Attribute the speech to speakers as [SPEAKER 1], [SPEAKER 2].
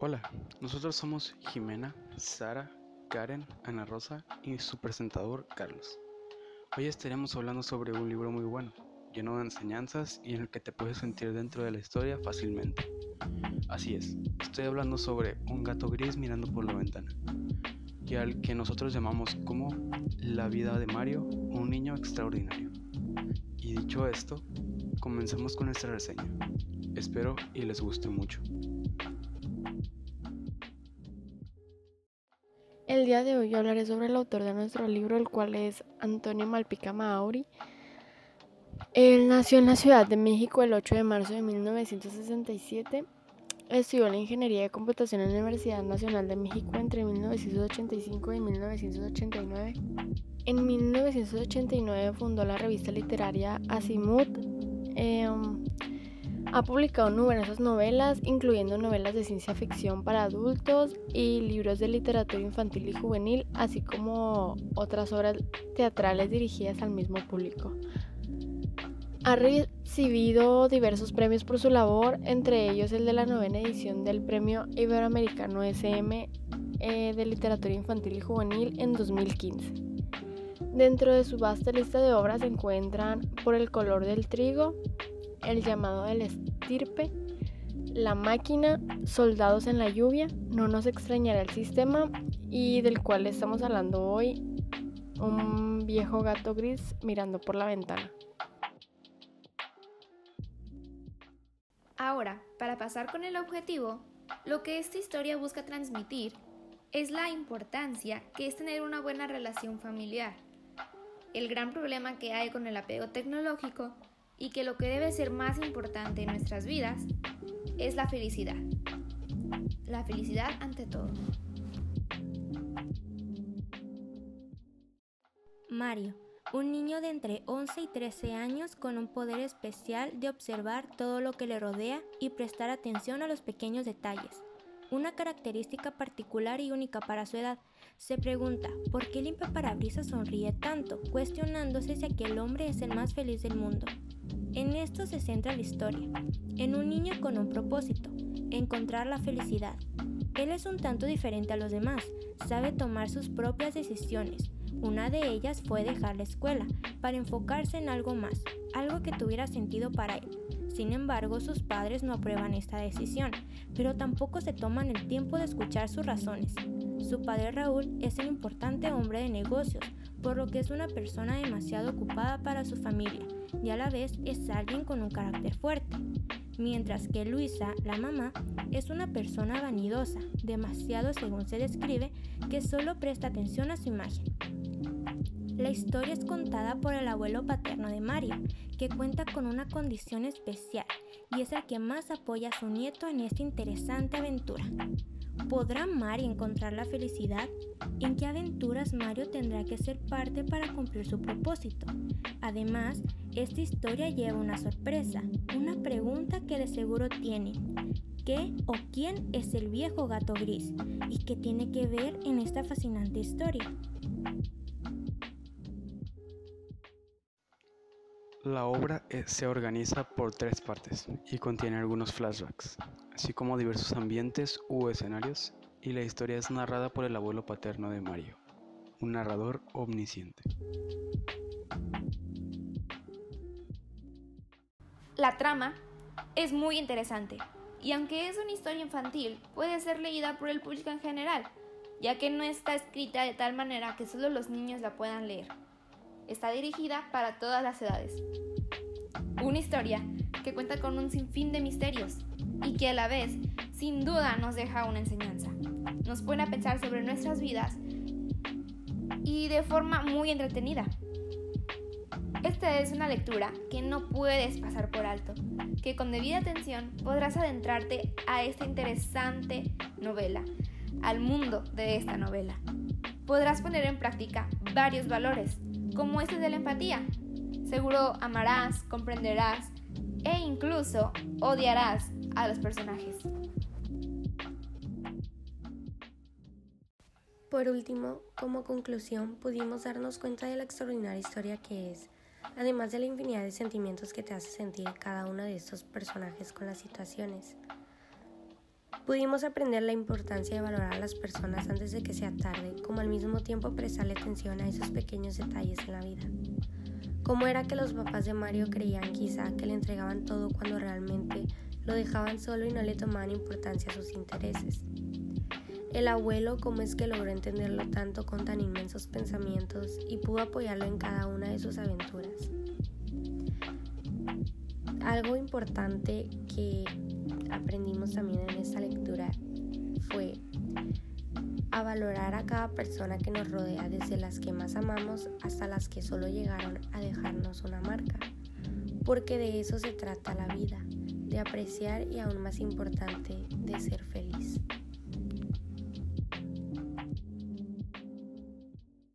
[SPEAKER 1] Hola, nosotros somos Jimena, Sara, Karen, Ana Rosa y su presentador Carlos. Hoy estaremos hablando sobre un libro muy bueno, lleno de enseñanzas y en el que te puedes sentir dentro de la historia fácilmente. Así es, estoy hablando sobre un gato gris mirando por la ventana, y al que nosotros llamamos como La vida de Mario, un niño extraordinario. Y dicho esto, comenzamos con nuestra reseña. Espero y les guste mucho.
[SPEAKER 2] El día de hoy hablaré sobre el autor de nuestro libro, el cual es Antonio Malpica Mauri. Él nació en la Ciudad de México el 8 de marzo de 1967. Estudió la Ingeniería de Computación en la Universidad Nacional de México entre 1985 y 1989. En 1989 fundó la revista literaria Asimut. Em, ha publicado numerosas novelas, incluyendo novelas de ciencia ficción para adultos y libros de literatura infantil y juvenil, así como otras obras teatrales dirigidas al mismo público. Ha recibido diversos premios por su labor, entre ellos el de la novena edición del Premio Iberoamericano SM eh, de Literatura Infantil y Juvenil en 2015. Dentro de su vasta lista de obras se encuentran Por el color del trigo, El llamado del estirpe, La máquina, Soldados en la lluvia, No nos extrañará el sistema y del cual estamos hablando hoy, Un viejo gato gris mirando por la ventana.
[SPEAKER 3] Ahora, para pasar con el objetivo, lo que esta historia busca transmitir es la importancia que es tener una buena relación familiar, el gran problema que hay con el apego tecnológico y que lo que debe ser más importante en nuestras vidas es la felicidad. La felicidad ante todo.
[SPEAKER 4] Mario un niño de entre 11 y 13 años con un poder especial de observar todo lo que le rodea y prestar atención a los pequeños detalles. Una característica particular y única para su edad. Se pregunta, ¿por qué el parabrisas sonríe tanto? Cuestionándose si aquel hombre es el más feliz del mundo. En esto se centra la historia, en un niño con un propósito, encontrar la felicidad. Él es un tanto diferente a los demás, sabe tomar sus propias decisiones, una de ellas fue dejar la escuela para enfocarse en algo más, algo que tuviera sentido para él. Sin embargo, sus padres no aprueban esta decisión, pero tampoco se toman el tiempo de escuchar sus razones. Su padre Raúl es un importante hombre de negocios, por lo que es una persona demasiado ocupada para su familia y a la vez es alguien con un carácter fuerte. Mientras que Luisa, la mamá, es una persona vanidosa, demasiado según se describe, que solo presta atención a su imagen. La historia es contada por el abuelo paterno de Mario, que cuenta con una condición especial y es el que más apoya a su nieto en esta interesante aventura. ¿Podrá Mario encontrar la felicidad? ¿En qué aventuras Mario tendrá que ser parte para cumplir su propósito? Además, esta historia lleva una sorpresa, una pregunta que de seguro tiene. ¿Qué o quién es el viejo gato gris? ¿Y qué tiene que ver en esta fascinante historia?
[SPEAKER 1] La obra eh, se organiza por tres partes y contiene algunos flashbacks, así como diversos ambientes u escenarios, y la historia es narrada por el abuelo paterno de Mario, un narrador omnisciente.
[SPEAKER 3] La trama es muy interesante, y aunque es una historia infantil, puede ser leída por el público en general, ya que no está escrita de tal manera que solo los niños la puedan leer. Está dirigida para todas las edades. Una historia que cuenta con un sinfín de misterios y que a la vez, sin duda, nos deja una enseñanza. Nos pone a pensar sobre nuestras vidas y de forma muy entretenida. Esta es una lectura que no puedes pasar por alto, que con debida atención podrás adentrarte a esta interesante novela, al mundo de esta novela. Podrás poner en práctica varios valores, como este de la empatía. Seguro amarás, comprenderás e incluso odiarás a los personajes.
[SPEAKER 5] Por último, como conclusión, pudimos darnos cuenta de la extraordinaria historia que es, además de la infinidad de sentimientos que te hace sentir cada uno de estos personajes con las situaciones. Pudimos aprender la importancia de valorar a las personas antes de que sea tarde, como al mismo tiempo prestarle atención a esos pequeños detalles en la vida. ¿Cómo era que los papás de Mario creían quizá que le entregaban todo cuando realmente lo dejaban solo y no le tomaban importancia a sus intereses? El abuelo, cómo es que logró entenderlo tanto con tan inmensos pensamientos y pudo apoyarlo en cada una de sus aventuras. Algo importante que aprendimos también en esta lectura fue a valorar a cada persona que nos rodea, desde las que más amamos hasta las que solo llegaron a dejarnos una marca, porque de eso se trata la vida, de apreciar y aún más importante, de ser feliz.